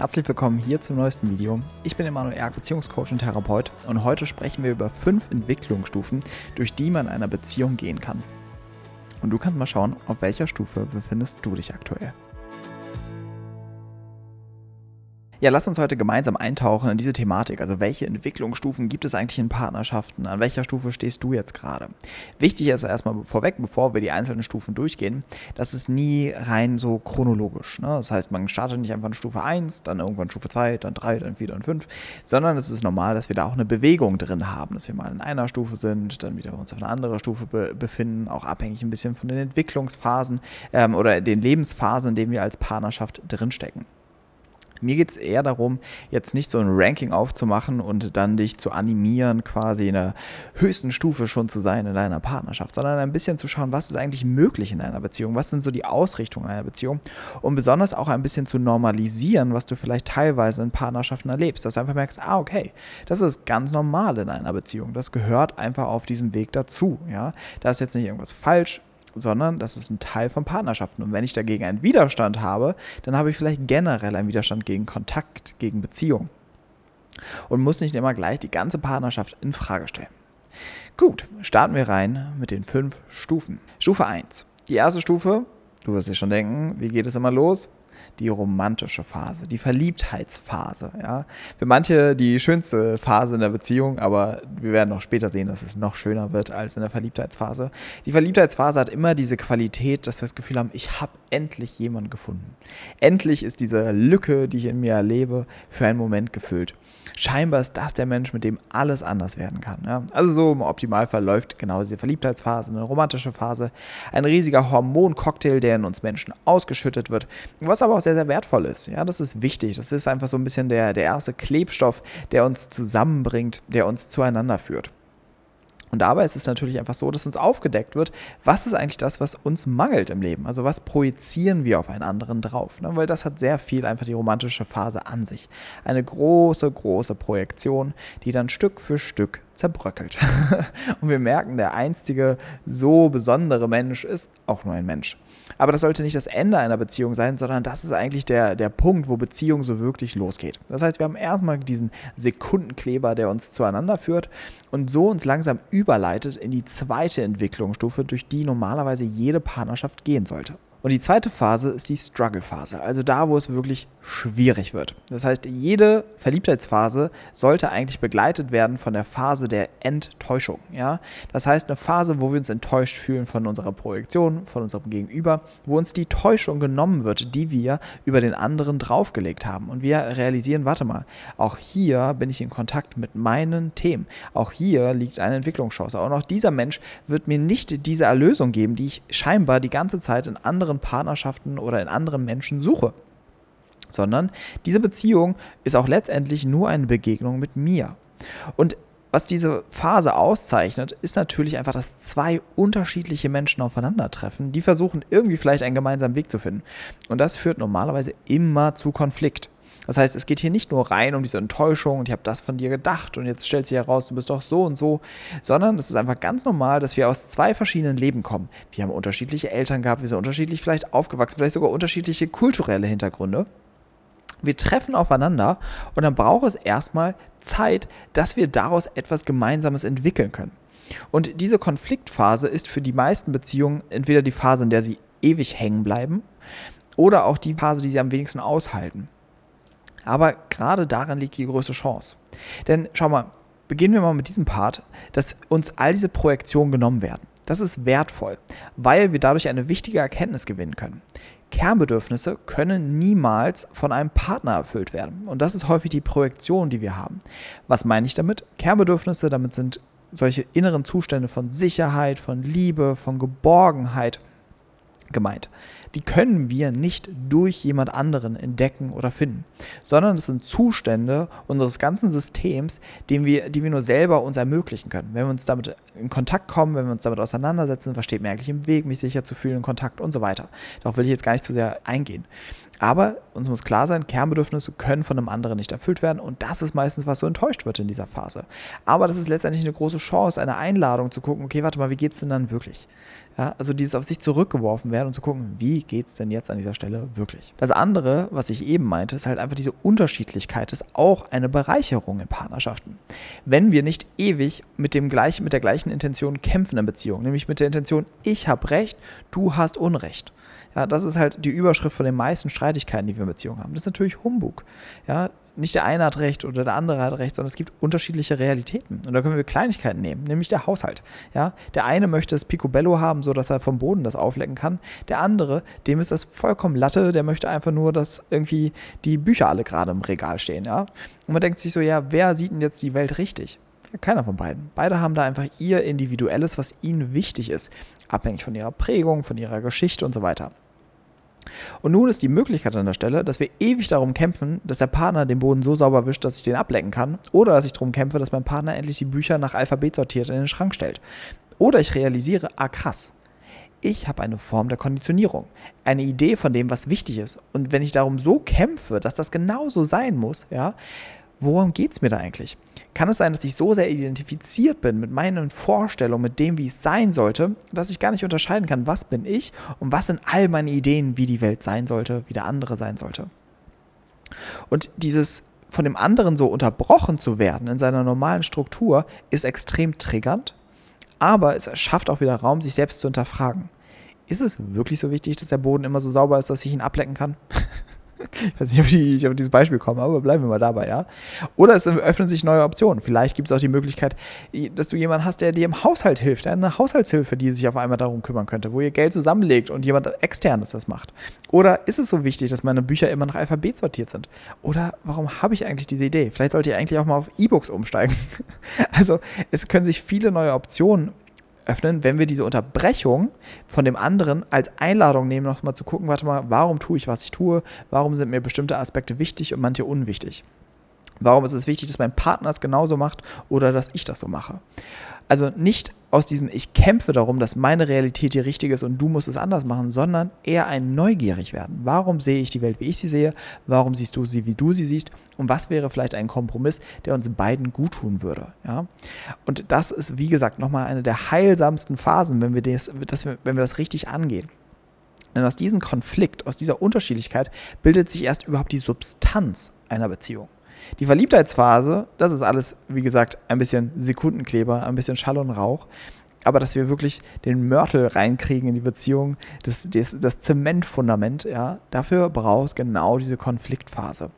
Herzlich willkommen hier zum neuesten Video. Ich bin Emanuel Erk, Beziehungscoach und Therapeut und heute sprechen wir über fünf Entwicklungsstufen, durch die man in einer Beziehung gehen kann. Und du kannst mal schauen, auf welcher Stufe befindest du dich aktuell. Ja, lass uns heute gemeinsam eintauchen in diese Thematik. Also welche Entwicklungsstufen gibt es eigentlich in Partnerschaften? An welcher Stufe stehst du jetzt gerade? Wichtig ist erstmal vorweg, bevor wir die einzelnen Stufen durchgehen, das ist nie rein so chronologisch. Ne? Das heißt, man startet nicht einfach in Stufe 1, dann irgendwann Stufe 2, dann 3, dann 4, dann 5, sondern es ist normal, dass wir da auch eine Bewegung drin haben, dass wir mal in einer Stufe sind, dann wieder uns auf einer anderen Stufe be befinden, auch abhängig ein bisschen von den Entwicklungsphasen ähm, oder den Lebensphasen, in denen wir als Partnerschaft drinstecken. Mir geht es eher darum, jetzt nicht so ein Ranking aufzumachen und dann dich zu animieren, quasi in der höchsten Stufe schon zu sein in deiner Partnerschaft, sondern ein bisschen zu schauen, was ist eigentlich möglich in einer Beziehung, was sind so die Ausrichtungen einer Beziehung und besonders auch ein bisschen zu normalisieren, was du vielleicht teilweise in Partnerschaften erlebst, dass du einfach merkst, ah, okay, das ist ganz normal in einer Beziehung, das gehört einfach auf diesem Weg dazu, ja, da ist jetzt nicht irgendwas falsch, sondern das ist ein Teil von Partnerschaften. Und wenn ich dagegen einen Widerstand habe, dann habe ich vielleicht generell einen Widerstand gegen Kontakt, gegen Beziehung. Und muss nicht immer gleich die ganze Partnerschaft in Frage stellen. Gut, starten wir rein mit den fünf Stufen. Stufe 1. Die erste Stufe, du wirst dir schon denken, wie geht es immer los? Die romantische Phase, die Verliebtheitsphase. Ja? Für manche die schönste Phase in der Beziehung, aber wir werden noch später sehen, dass es noch schöner wird als in der Verliebtheitsphase. Die Verliebtheitsphase hat immer diese Qualität, dass wir das Gefühl haben, ich habe endlich jemanden gefunden. Endlich ist diese Lücke, die ich in mir erlebe, für einen Moment gefüllt scheinbar ist das der Mensch, mit dem alles anders werden kann. Ja? Also so im Optimalfall läuft genau diese Verliebtheitsphase, eine romantische Phase, ein riesiger Hormoncocktail, der in uns Menschen ausgeschüttet wird, was aber auch sehr, sehr wertvoll ist. Ja, das ist wichtig. Das ist einfach so ein bisschen der, der erste Klebstoff, der uns zusammenbringt, der uns zueinander führt. Und dabei ist es natürlich einfach so, dass uns aufgedeckt wird, was ist eigentlich das, was uns mangelt im Leben? Also was projizieren wir auf einen anderen drauf? Ne? Weil das hat sehr viel einfach die romantische Phase an sich. Eine große, große Projektion, die dann Stück für Stück zerbröckelt. Und wir merken, der einstige, so besondere Mensch ist auch nur ein Mensch. Aber das sollte nicht das Ende einer Beziehung sein, sondern das ist eigentlich der, der Punkt, wo Beziehung so wirklich losgeht. Das heißt, wir haben erstmal diesen Sekundenkleber, der uns zueinander führt und so uns langsam überleitet in die zweite Entwicklungsstufe, durch die normalerweise jede Partnerschaft gehen sollte. Und die zweite Phase ist die Struggle-Phase, also da, wo es wirklich schwierig wird. Das heißt, jede Verliebtheitsphase sollte eigentlich begleitet werden von der Phase der Enttäuschung. Ja? Das heißt, eine Phase, wo wir uns enttäuscht fühlen von unserer Projektion, von unserem Gegenüber, wo uns die Täuschung genommen wird, die wir über den anderen draufgelegt haben. Und wir realisieren, warte mal, auch hier bin ich in Kontakt mit meinen Themen. Auch hier liegt eine Entwicklungschance. Und auch dieser Mensch wird mir nicht diese Erlösung geben, die ich scheinbar die ganze Zeit in anderen anderen Partnerschaften oder in anderen Menschen suche. Sondern diese Beziehung ist auch letztendlich nur eine Begegnung mit mir. Und was diese Phase auszeichnet, ist natürlich einfach, dass zwei unterschiedliche Menschen aufeinandertreffen, die versuchen irgendwie vielleicht einen gemeinsamen Weg zu finden. Und das führt normalerweise immer zu Konflikt. Das heißt, es geht hier nicht nur rein um diese Enttäuschung und ich habe das von dir gedacht und jetzt stellt sich heraus, du bist doch so und so, sondern es ist einfach ganz normal, dass wir aus zwei verschiedenen Leben kommen. Wir haben unterschiedliche Eltern gehabt, wir sind unterschiedlich vielleicht aufgewachsen, vielleicht sogar unterschiedliche kulturelle Hintergründe. Wir treffen aufeinander und dann braucht es erstmal Zeit, dass wir daraus etwas Gemeinsames entwickeln können. Und diese Konfliktphase ist für die meisten Beziehungen entweder die Phase, in der sie ewig hängen bleiben, oder auch die Phase, die sie am wenigsten aushalten. Aber gerade darin liegt die größte Chance. Denn schau mal, beginnen wir mal mit diesem Part, dass uns all diese Projektionen genommen werden. Das ist wertvoll, weil wir dadurch eine wichtige Erkenntnis gewinnen können. Kernbedürfnisse können niemals von einem Partner erfüllt werden. Und das ist häufig die Projektion, die wir haben. Was meine ich damit? Kernbedürfnisse, damit sind solche inneren Zustände von Sicherheit, von Liebe, von Geborgenheit gemeint die können wir nicht durch jemand anderen entdecken oder finden, sondern es sind Zustände unseres ganzen Systems, den wir, die wir nur selber uns ermöglichen können. Wenn wir uns damit in Kontakt kommen, wenn wir uns damit auseinandersetzen, was steht mir eigentlich im Weg, mich sicher zu fühlen, in Kontakt und so weiter. Darauf will ich jetzt gar nicht zu sehr eingehen. Aber uns muss klar sein, Kernbedürfnisse können von einem anderen nicht erfüllt werden und das ist meistens, was so enttäuscht wird in dieser Phase. Aber das ist letztendlich eine große Chance, eine Einladung zu gucken, okay, warte mal, wie geht es denn dann wirklich? Ja, also dieses auf sich zurückgeworfen werden und zu gucken, wie geht es denn jetzt an dieser Stelle wirklich? Das andere, was ich eben meinte, ist halt einfach diese Unterschiedlichkeit, ist auch eine Bereicherung in Partnerschaften. Wenn wir nicht ewig mit, dem gleichen, mit der gleichen Intention kämpfen in Beziehungen, nämlich mit der Intention, ich habe Recht, du hast Unrecht ja, das ist halt die Überschrift von den meisten Streitigkeiten, die wir in Beziehungen haben. Das ist natürlich Humbug. Ja, nicht der eine hat recht oder der andere hat recht, sondern es gibt unterschiedliche Realitäten. Und da können wir Kleinigkeiten nehmen, nämlich der Haushalt. Ja, der eine möchte das Picobello haben, sodass er vom Boden das auflecken kann. Der andere, dem ist das vollkommen Latte, der möchte einfach nur, dass irgendwie die Bücher alle gerade im Regal stehen. Ja, und man denkt sich so, ja, wer sieht denn jetzt die Welt richtig? Ja, keiner von beiden. Beide haben da einfach ihr Individuelles, was ihnen wichtig ist, abhängig von ihrer Prägung, von ihrer Geschichte und so weiter. Und nun ist die Möglichkeit an der Stelle, dass wir ewig darum kämpfen, dass der Partner den Boden so sauber wischt, dass ich den ablecken kann. Oder dass ich darum kämpfe, dass mein Partner endlich die Bücher nach Alphabet sortiert in den Schrank stellt. Oder ich realisiere, ah krass, ich habe eine Form der Konditionierung, eine Idee von dem, was wichtig ist. Und wenn ich darum so kämpfe, dass das genauso sein muss, ja, worum geht es mir da eigentlich? Kann es sein, dass ich so sehr identifiziert bin mit meinen Vorstellungen, mit dem, wie es sein sollte, dass ich gar nicht unterscheiden kann, was bin ich und was sind all meine Ideen, wie die Welt sein sollte, wie der andere sein sollte? Und dieses von dem anderen so unterbrochen zu werden in seiner normalen Struktur ist extrem triggernd, aber es schafft auch wieder Raum, sich selbst zu hinterfragen. Ist es wirklich so wichtig, dass der Boden immer so sauber ist, dass ich ihn ablecken kann? Ich weiß nicht, ob ich auf dieses Beispiel komme, aber bleiben wir mal dabei, ja. Oder es öffnen sich neue Optionen. Vielleicht gibt es auch die Möglichkeit, dass du jemanden hast, der dir im Haushalt hilft, eine Haushaltshilfe, die sich auf einmal darum kümmern könnte, wo ihr Geld zusammenlegt und jemand externes das macht. Oder ist es so wichtig, dass meine Bücher immer nach Alphabet sortiert sind? Oder warum habe ich eigentlich diese Idee? Vielleicht sollte ich eigentlich auch mal auf E-Books umsteigen. Also es können sich viele neue Optionen öffnen, wenn wir diese Unterbrechung von dem anderen als Einladung nehmen, nochmal zu gucken, warte mal, warum tue ich, was ich tue, warum sind mir bestimmte Aspekte wichtig und manche unwichtig. Warum ist es wichtig, dass mein Partner es genauso macht oder dass ich das so mache? Also nicht aus diesem Ich kämpfe darum, dass meine Realität die richtige ist und du musst es anders machen, sondern eher ein neugierig werden. Warum sehe ich die Welt, wie ich sie sehe? Warum siehst du sie, wie du sie siehst? Und was wäre vielleicht ein Kompromiss, der uns beiden gut tun würde? Ja? Und das ist, wie gesagt, nochmal eine der heilsamsten Phasen, wenn wir das, wenn wir das richtig angehen. Denn aus diesem Konflikt, aus dieser Unterschiedlichkeit bildet sich erst überhaupt die Substanz einer Beziehung. Die Verliebtheitsphase, das ist alles, wie gesagt, ein bisschen Sekundenkleber, ein bisschen Schall und Rauch. Aber dass wir wirklich den Mörtel reinkriegen in die Beziehung, das, das, das Zementfundament, ja, dafür brauchst genau diese Konfliktphase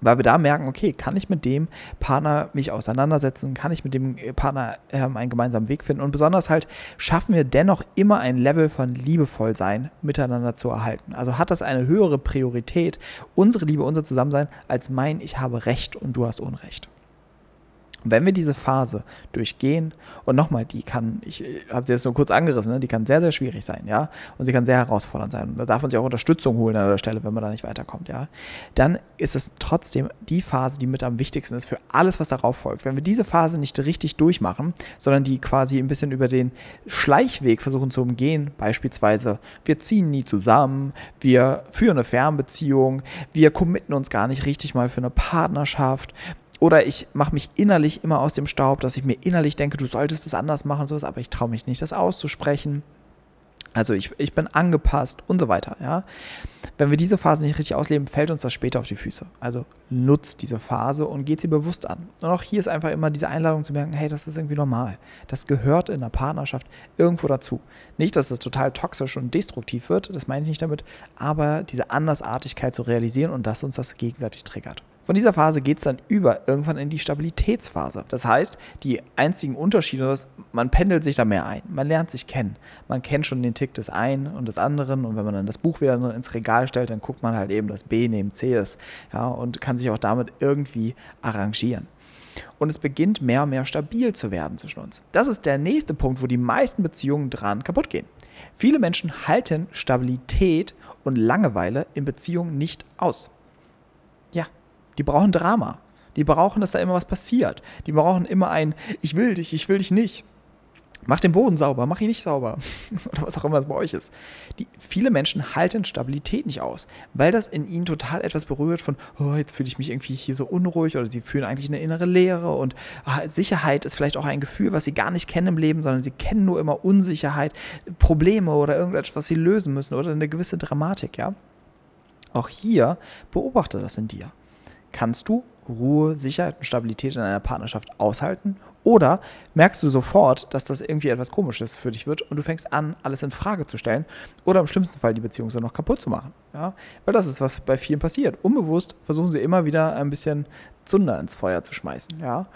weil wir da merken, okay, kann ich mit dem Partner mich auseinandersetzen, kann ich mit dem Partner ähm, einen gemeinsamen Weg finden und besonders halt schaffen wir dennoch immer ein Level von liebevoll sein miteinander zu erhalten. Also hat das eine höhere Priorität, unsere Liebe, unser Zusammensein, als mein, ich habe Recht und du hast Unrecht. Und wenn wir diese Phase durchgehen, und nochmal, die kann, ich habe sie jetzt nur kurz angerissen, ne, die kann sehr, sehr schwierig sein, ja, und sie kann sehr herausfordernd sein. Und da darf man sich auch Unterstützung holen an der Stelle, wenn man da nicht weiterkommt, ja. Dann ist es trotzdem die Phase, die mit am wichtigsten ist für alles, was darauf folgt. Wenn wir diese Phase nicht richtig durchmachen, sondern die quasi ein bisschen über den Schleichweg versuchen zu umgehen, beispielsweise, wir ziehen nie zusammen, wir führen eine Fernbeziehung, wir committen uns gar nicht richtig mal für eine Partnerschaft, oder ich mache mich innerlich immer aus dem Staub, dass ich mir innerlich denke, du solltest es anders machen, sowas, aber ich traue mich nicht, das auszusprechen. Also ich, ich bin angepasst und so weiter. Ja? Wenn wir diese Phase nicht richtig ausleben, fällt uns das später auf die Füße. Also nutzt diese Phase und geht sie bewusst an. Und auch hier ist einfach immer diese Einladung zu merken, hey, das ist irgendwie normal. Das gehört in einer Partnerschaft irgendwo dazu. Nicht, dass es total toxisch und destruktiv wird, das meine ich nicht damit, aber diese Andersartigkeit zu realisieren und dass uns das gegenseitig triggert. Von dieser Phase geht es dann über irgendwann in die Stabilitätsphase. Das heißt, die einzigen Unterschiede ist, man pendelt sich da mehr ein. Man lernt sich kennen. Man kennt schon den Tick des einen und des anderen. Und wenn man dann das Buch wieder ins Regal stellt, dann guckt man halt eben, dass B neben C ist. Ja, und kann sich auch damit irgendwie arrangieren. Und es beginnt mehr und mehr stabil zu werden zwischen uns. Das ist der nächste Punkt, wo die meisten Beziehungen dran kaputt gehen. Viele Menschen halten Stabilität und Langeweile in Beziehungen nicht aus. Die brauchen Drama. Die brauchen, dass da immer was passiert. Die brauchen immer ein Ich will dich, ich will dich nicht. Mach den Boden sauber, mach ihn nicht sauber. Oder was auch immer es bei euch ist. Die, viele Menschen halten Stabilität nicht aus, weil das in ihnen total etwas berührt von, oh, jetzt fühle ich mich irgendwie hier so unruhig oder sie fühlen eigentlich eine innere Leere und ah, Sicherheit ist vielleicht auch ein Gefühl, was sie gar nicht kennen im Leben, sondern sie kennen nur immer Unsicherheit, Probleme oder irgendetwas, was sie lösen müssen oder eine gewisse Dramatik, ja. Auch hier beobachte das in dir. Kannst du Ruhe, Sicherheit und Stabilität in einer Partnerschaft aushalten oder merkst du sofort, dass das irgendwie etwas Komisches für dich wird und du fängst an, alles in Frage zu stellen oder im schlimmsten Fall die Beziehung so noch kaputt zu machen. Ja? Weil das ist, was bei vielen passiert. Unbewusst versuchen sie immer wieder ein bisschen Zunder ins Feuer zu schmeißen. Ja?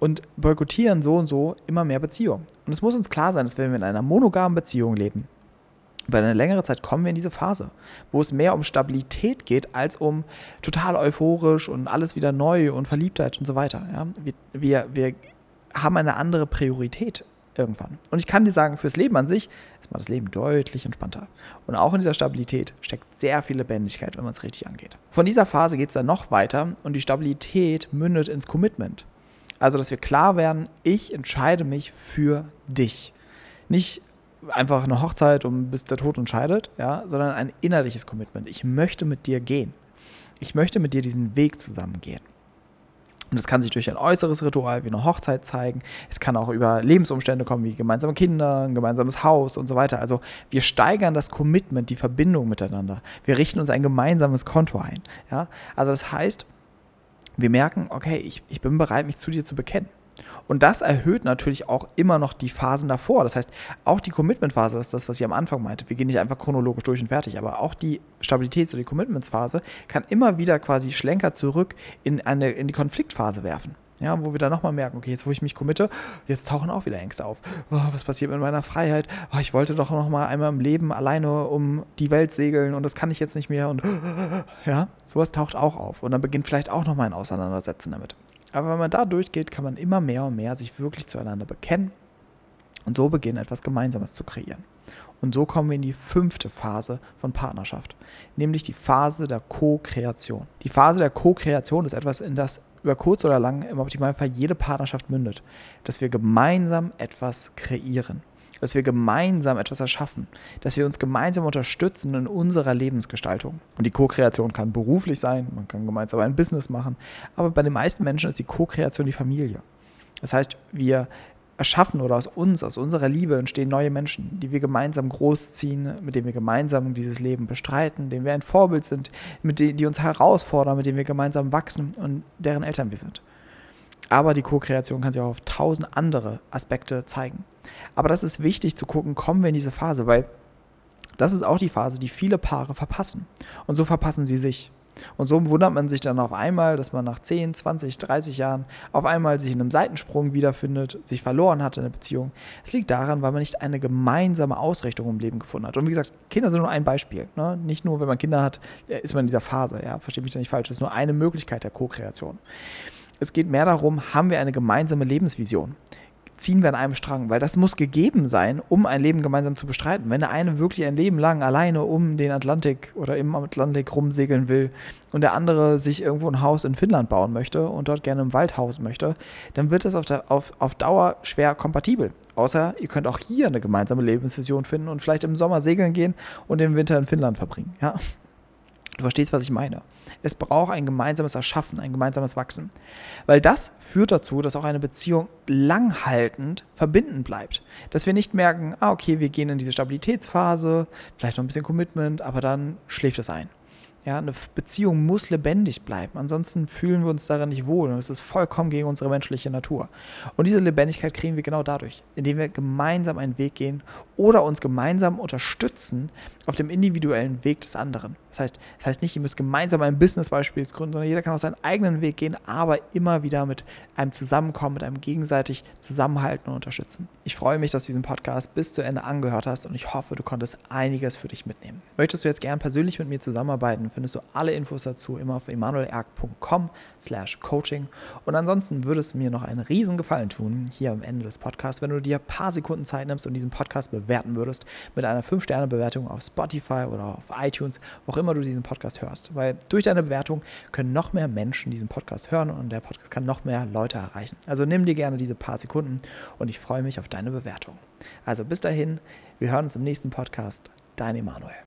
Und boykottieren so und so immer mehr Beziehungen. Und es muss uns klar sein, dass wenn wir in einer monogamen Beziehung leben, über eine längere Zeit kommen wir in diese Phase, wo es mehr um Stabilität geht, als um total euphorisch und alles wieder neu und Verliebtheit und so weiter. Ja? Wir, wir, wir haben eine andere Priorität irgendwann. Und ich kann dir sagen, fürs Leben an sich ist mal das Leben deutlich entspannter. Und auch in dieser Stabilität steckt sehr viel Lebendigkeit, wenn man es richtig angeht. Von dieser Phase geht es dann noch weiter und die Stabilität mündet ins Commitment. Also, dass wir klar werden, ich entscheide mich für dich. Nicht einfach eine Hochzeit, um bis der Tod entscheidet, ja, sondern ein innerliches Commitment. Ich möchte mit dir gehen. Ich möchte mit dir diesen Weg zusammen gehen. Und das kann sich durch ein äußeres Ritual wie eine Hochzeit zeigen. Es kann auch über Lebensumstände kommen, wie gemeinsame Kinder, ein gemeinsames Haus und so weiter. Also wir steigern das Commitment, die Verbindung miteinander. Wir richten uns ein gemeinsames Konto ein. Ja? Also das heißt, wir merken, okay, ich, ich bin bereit, mich zu dir zu bekennen. Und das erhöht natürlich auch immer noch die Phasen davor. Das heißt, auch die Commitment-Phase, das ist das, was ich am Anfang meinte. Wir gehen nicht einfach chronologisch durch und fertig, aber auch die Stabilitäts- oder die Commitments-Phase kann immer wieder quasi Schlenker zurück in, eine, in die Konfliktphase werfen. Ja, wo wir dann nochmal merken, okay, jetzt wo ich mich committe, jetzt tauchen auch wieder Ängste auf. Oh, was passiert mit meiner Freiheit? Oh, ich wollte doch nochmal einmal im Leben alleine um die Welt segeln und das kann ich jetzt nicht mehr. Und ja, sowas taucht auch auf. Und dann beginnt vielleicht auch nochmal ein Auseinandersetzen damit. Aber wenn man da durchgeht, kann man immer mehr und mehr sich wirklich zueinander bekennen und so beginnen, etwas Gemeinsames zu kreieren. Und so kommen wir in die fünfte Phase von Partnerschaft, nämlich die Phase der Co-Kreation. Die Phase der Co-Kreation ist etwas, in das über kurz oder lang im Optimalfall jede Partnerschaft mündet, dass wir gemeinsam etwas kreieren dass wir gemeinsam etwas erschaffen, dass wir uns gemeinsam unterstützen in unserer Lebensgestaltung. Und die Co-Kreation kann beruflich sein, man kann gemeinsam ein Business machen, aber bei den meisten Menschen ist die Co-Kreation die Familie. Das heißt, wir erschaffen oder aus uns, aus unserer Liebe entstehen neue Menschen, die wir gemeinsam großziehen, mit denen wir gemeinsam dieses Leben bestreiten, denen wir ein Vorbild sind, mit denen, die uns herausfordern, mit denen wir gemeinsam wachsen und deren Eltern wir sind. Aber die Co-Kreation kann sich auch auf tausend andere Aspekte zeigen. Aber das ist wichtig zu gucken, kommen wir in diese Phase, weil das ist auch die Phase, die viele Paare verpassen. Und so verpassen sie sich. Und so wundert man sich dann auf einmal, dass man nach 10, 20, 30 Jahren auf einmal sich in einem Seitensprung wiederfindet, sich verloren hat in der Beziehung. Es liegt daran, weil man nicht eine gemeinsame Ausrichtung im Leben gefunden hat. Und wie gesagt, Kinder sind nur ein Beispiel. Ne? Nicht nur, wenn man Kinder hat, ist man in dieser Phase. Ja? Versteht mich da nicht falsch. Das ist nur eine Möglichkeit der Co-Kreation. Es geht mehr darum, haben wir eine gemeinsame Lebensvision? Ziehen wir an einem Strang, weil das muss gegeben sein, um ein Leben gemeinsam zu bestreiten. Wenn der eine wirklich ein Leben lang alleine um den Atlantik oder im Atlantik rumsegeln will und der andere sich irgendwo ein Haus in Finnland bauen möchte und dort gerne im Wald hausen möchte, dann wird das auf, der, auf, auf Dauer schwer kompatibel. Außer ihr könnt auch hier eine gemeinsame Lebensvision finden und vielleicht im Sommer segeln gehen und den Winter in Finnland verbringen. Ja? Du verstehst, was ich meine. Es braucht ein gemeinsames Erschaffen, ein gemeinsames Wachsen. Weil das führt dazu, dass auch eine Beziehung langhaltend verbinden bleibt. Dass wir nicht merken, ah, okay, wir gehen in diese Stabilitätsphase, vielleicht noch ein bisschen Commitment, aber dann schläft es ein. Ja, eine Beziehung muss lebendig bleiben. Ansonsten fühlen wir uns darin nicht wohl und es ist vollkommen gegen unsere menschliche Natur. Und diese Lebendigkeit kriegen wir genau dadurch, indem wir gemeinsam einen Weg gehen oder uns gemeinsam unterstützen auf dem individuellen Weg des anderen. Das heißt, das heißt nicht, ihr müsst gemeinsam ein Business beispielsweise gründen, sondern jeder kann auch seinen eigenen Weg gehen, aber immer wieder mit einem Zusammenkommen, mit einem gegenseitig Zusammenhalten und Unterstützen. Ich freue mich, dass du diesen Podcast bis zu Ende angehört hast und ich hoffe, du konntest einiges für dich mitnehmen. Möchtest du jetzt gern persönlich mit mir zusammenarbeiten, findest du alle Infos dazu immer auf emanuelerg.com slash coaching und ansonsten würdest du mir noch einen riesen Gefallen tun, hier am Ende des Podcasts, wenn du dir ein paar Sekunden Zeit nimmst und diesen Podcast bewerten würdest mit einer 5-Sterne-Bewertung auf Spotify oder auf iTunes, wo auch immer du diesen Podcast hörst. Weil durch deine Bewertung können noch mehr Menschen diesen Podcast hören und der Podcast kann noch mehr Leute erreichen. Also nimm dir gerne diese paar Sekunden und ich freue mich auf deine Bewertung. Also bis dahin, wir hören uns im nächsten Podcast. Dein Emanuel.